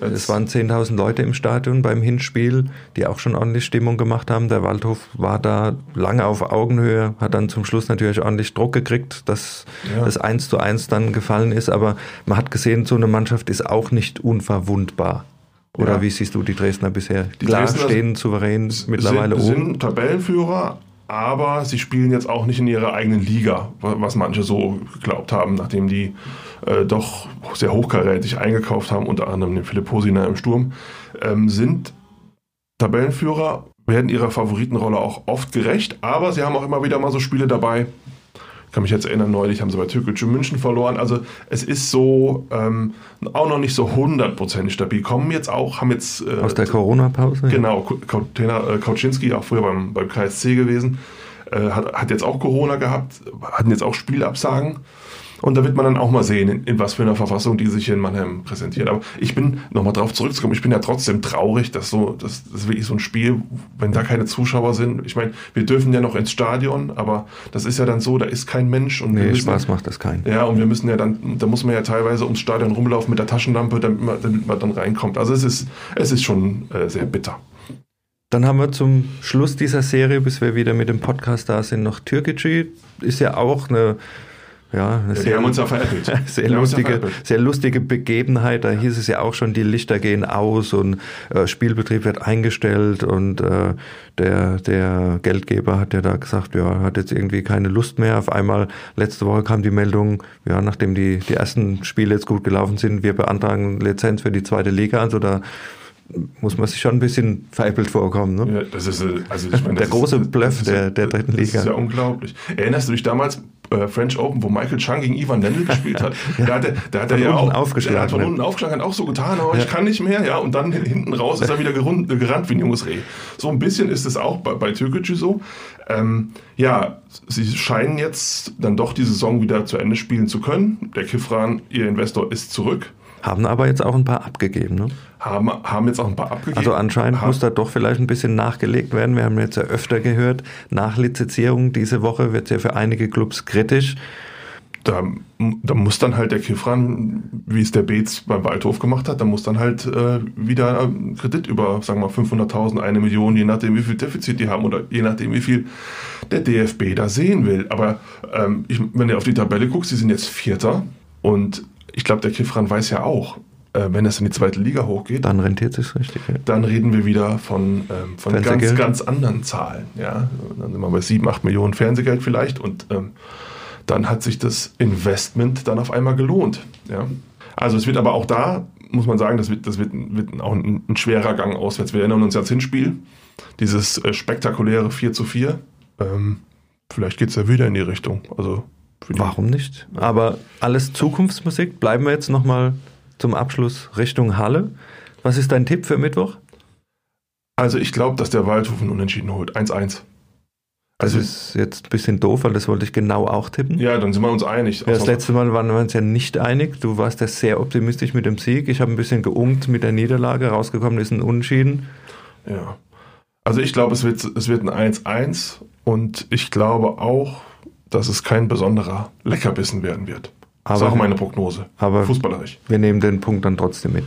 es waren 10.000 Leute im Stadion beim Hinspiel, die auch schon ordentlich Stimmung gemacht haben. Der Waldhof war da lange auf Augenhöhe, hat dann zum Schluss natürlich ordentlich Druck gekriegt, dass ja. das 1 zu 1 dann gefallen ist. Aber man hat gesehen, so eine Mannschaft ist auch nicht unverwundbar. Oder ja. wie siehst du die Dresdner bisher? Die Klar Dresdner stehen souverän mittlerweile sind, oben. sind Tabellenführer, aber sie spielen jetzt auch nicht in ihrer eigenen Liga, was manche so geglaubt haben, nachdem die äh, doch sehr hochkarätig eingekauft haben, unter anderem den Philipp Hosiner im Sturm, ähm, sind Tabellenführer, werden ihrer Favoritenrolle auch oft gerecht, aber sie haben auch immer wieder mal so Spiele dabei, kann mich jetzt erinnern, neulich haben sie bei Türkgücü München verloren. Also es ist so ähm, auch noch nicht so hundertprozentig stabil. Kommen jetzt auch, haben jetzt... Äh, Aus der Corona-Pause? Genau, äh, Kauczynski, auch früher beim, beim KSC gewesen, äh, hat, hat jetzt auch Corona gehabt, hatten jetzt auch Spielabsagen. Und da wird man dann auch mal sehen, in, in was für einer Verfassung die sich hier in Mannheim präsentiert. Aber ich bin, nochmal drauf zurückzukommen, ich bin ja trotzdem traurig, dass so, das, ist wirklich so ein Spiel, wenn da keine Zuschauer sind. Ich meine, wir dürfen ja noch ins Stadion, aber das ist ja dann so, da ist kein Mensch. Und nee, müssen, Spaß macht das keinen. Ja, und wir müssen ja dann, da muss man ja teilweise ums Stadion rumlaufen mit der Taschenlampe, damit man, damit man dann reinkommt. Also es ist, es ist schon äh, sehr bitter. Dann haben wir zum Schluss dieser Serie, bis wir wieder mit dem Podcast da sind, noch Türkgücü. Ist ja auch eine ja, ja, sehr, haben uns ja veräppelt. [laughs] sehr, lustige, sehr lustige Begebenheit. Da hieß es ja auch schon, die Lichter gehen aus und äh, Spielbetrieb wird eingestellt und äh, der, der Geldgeber hat ja da gesagt, ja, hat jetzt irgendwie keine Lust mehr. Auf einmal, letzte Woche kam die Meldung, ja, nachdem die, die ersten Spiele jetzt gut gelaufen sind, wir beantragen Lizenz für die zweite Liga. Also da muss man sich schon ein bisschen veräppelt vorkommen. Ne? Ja, das ist, also ich meine, [laughs] der große ist, Bluff der, der dritten Liga. Das ist ja unglaublich. Erinnerst du dich damals äh, French Open, wo Michael Chang gegen Ivan Lendl gespielt hat? [laughs] ja. Da hat er, da hat er ja auch aufgeschlagen, der hat von unten aufgeschlagen, hat auch so getan, aber ja. ich kann nicht mehr, ja. Und dann hinten raus ist er wieder gerund, gerannt wie ein junges Reh. So ein bisschen ist es auch bei, bei Türkgücü so. Ähm, ja, sie scheinen jetzt dann doch die Saison wieder zu Ende spielen zu können. Der Kifran, ihr Investor, ist zurück. Haben aber jetzt auch ein paar abgegeben, ne? Haben, haben jetzt auch ein paar abgegeben. Also anscheinend haben. muss da doch vielleicht ein bisschen nachgelegt werden. Wir haben jetzt ja öfter gehört, Nachlizenzierung diese Woche wird ja für einige Clubs kritisch. Da, da muss dann halt der Kifran, wie es der Beetz beim Waldhof gemacht hat, da muss dann halt äh, wieder äh, Kredit über, sagen wir mal, 500.000, eine Million, je nachdem, wie viel Defizit die haben oder je nachdem, wie viel der DFB da sehen will. Aber ähm, ich, wenn du auf die Tabelle guckst, sie sind jetzt Vierter und ich glaube, der Kifran weiß ja auch, äh, wenn es in die zweite Liga hochgeht. Dann rentiert es richtig. Ja. Dann reden wir wieder von, ähm, von ganz, ganz anderen Zahlen. Ja? Dann sind wir bei 7, 8 Millionen Fernsehgeld vielleicht und ähm, dann hat sich das Investment dann auf einmal gelohnt. Ja? Also es wird aber auch da, muss man sagen, das wird, das wird, wird auch ein, ein schwerer Gang auswärts. Wir erinnern uns ja ans Hinspiel, dieses äh, spektakuläre 4 zu 4 ähm, vielleicht geht es ja wieder in die Richtung. Also Warum nicht? Aber alles Zukunftsmusik. Bleiben wir jetzt nochmal zum Abschluss Richtung Halle. Was ist dein Tipp für Mittwoch? Also ich glaube, dass der Waldhof ein Unentschieden holt. 1-1. Also das ist jetzt ein bisschen doof, weil das wollte ich genau auch tippen. Ja, dann sind wir uns einig. Ja, das letzte Mal waren wir uns ja nicht einig. Du warst ja sehr optimistisch mit dem Sieg. Ich habe ein bisschen geungt mit der Niederlage. Rausgekommen ist ein Unentschieden. Ja. Also ich glaube, es wird, es wird ein 1-1 und ich glaube auch, dass es kein besonderer Leckerbissen werden wird. Aber das ist auch meine Prognose. Aber fußballerisch. Wir nehmen den Punkt dann trotzdem mit.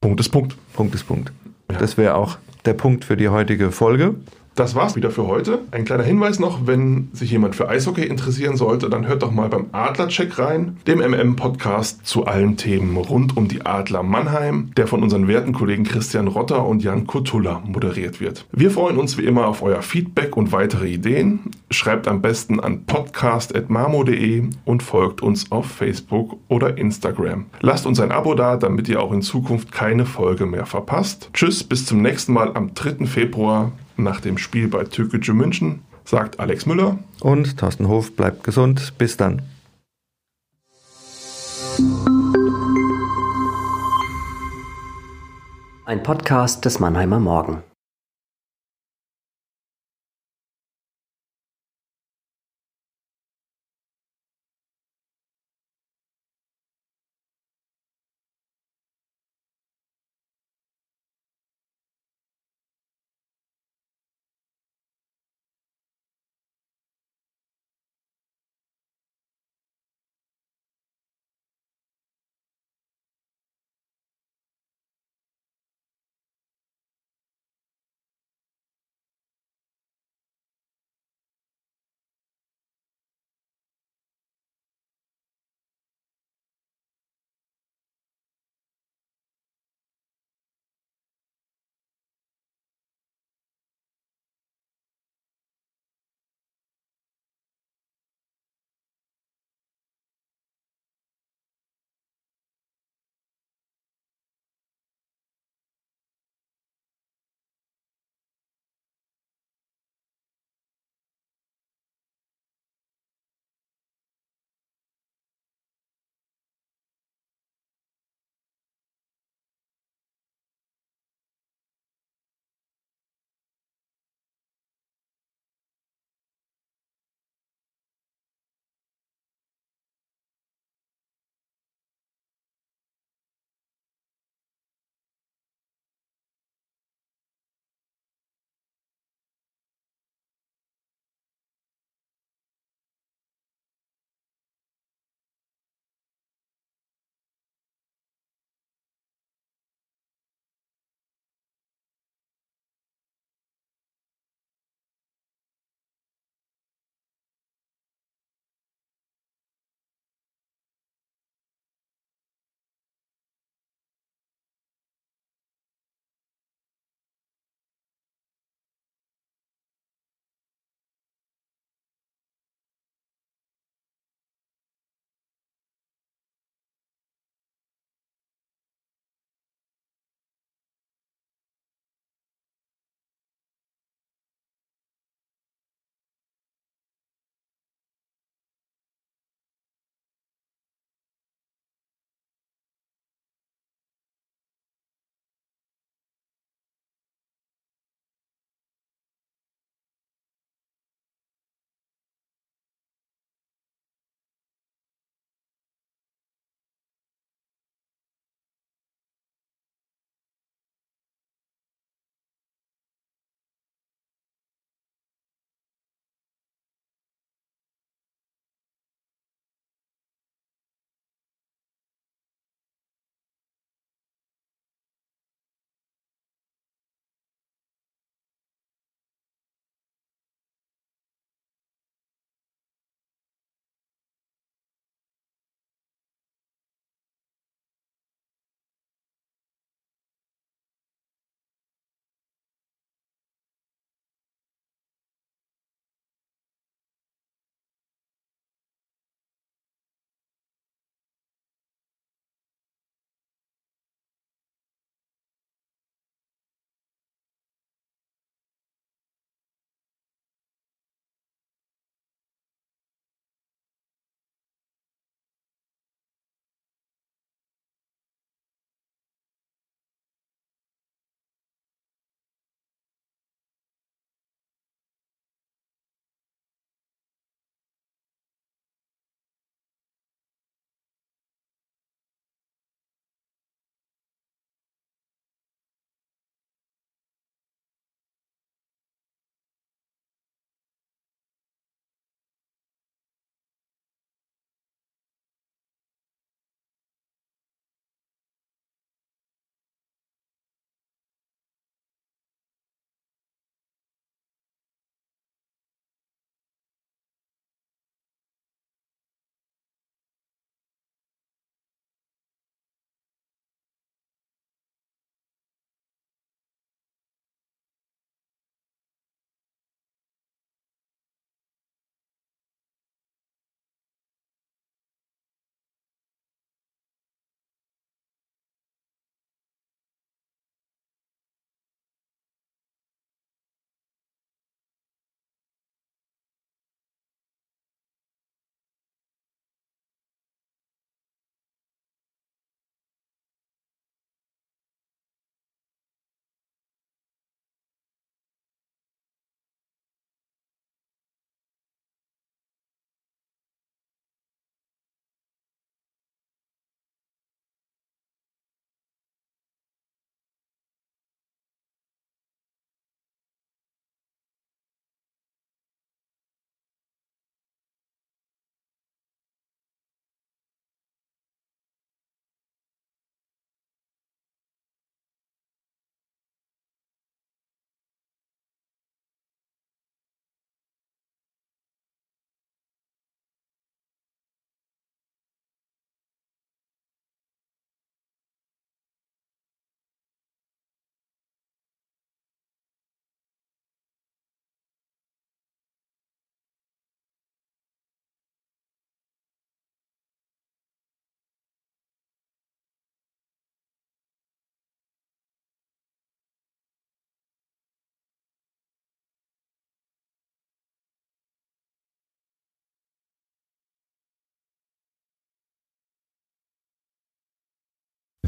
Punkt ist Punkt. Punkt ist Punkt. Ja. Das wäre auch der Punkt für die heutige Folge. Das war's wieder für heute. Ein kleiner Hinweis noch, wenn sich jemand für Eishockey interessieren sollte, dann hört doch mal beim Adlercheck rein, dem MM-Podcast zu allen Themen rund um die Adler Mannheim, der von unseren werten Kollegen Christian Rotter und Jan Kutulla moderiert wird. Wir freuen uns wie immer auf euer Feedback und weitere Ideen. Schreibt am besten an podcast.marmo.de und folgt uns auf Facebook oder Instagram. Lasst uns ein Abo da, damit ihr auch in Zukunft keine Folge mehr verpasst. Tschüss, bis zum nächsten Mal am 3. Februar nach dem Spiel bei Türkgücü München, sagt Alex Müller. Und Thorsten Hof bleibt gesund. Bis dann. Ein Podcast des Mannheimer Morgen.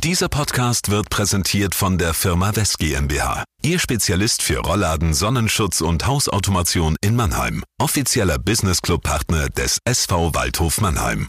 Dieser Podcast wird präsentiert von der Firma West GmbH. Ihr Spezialist für Rollladen, Sonnenschutz und Hausautomation in Mannheim. Offizieller Business Club Partner des SV Waldhof Mannheim.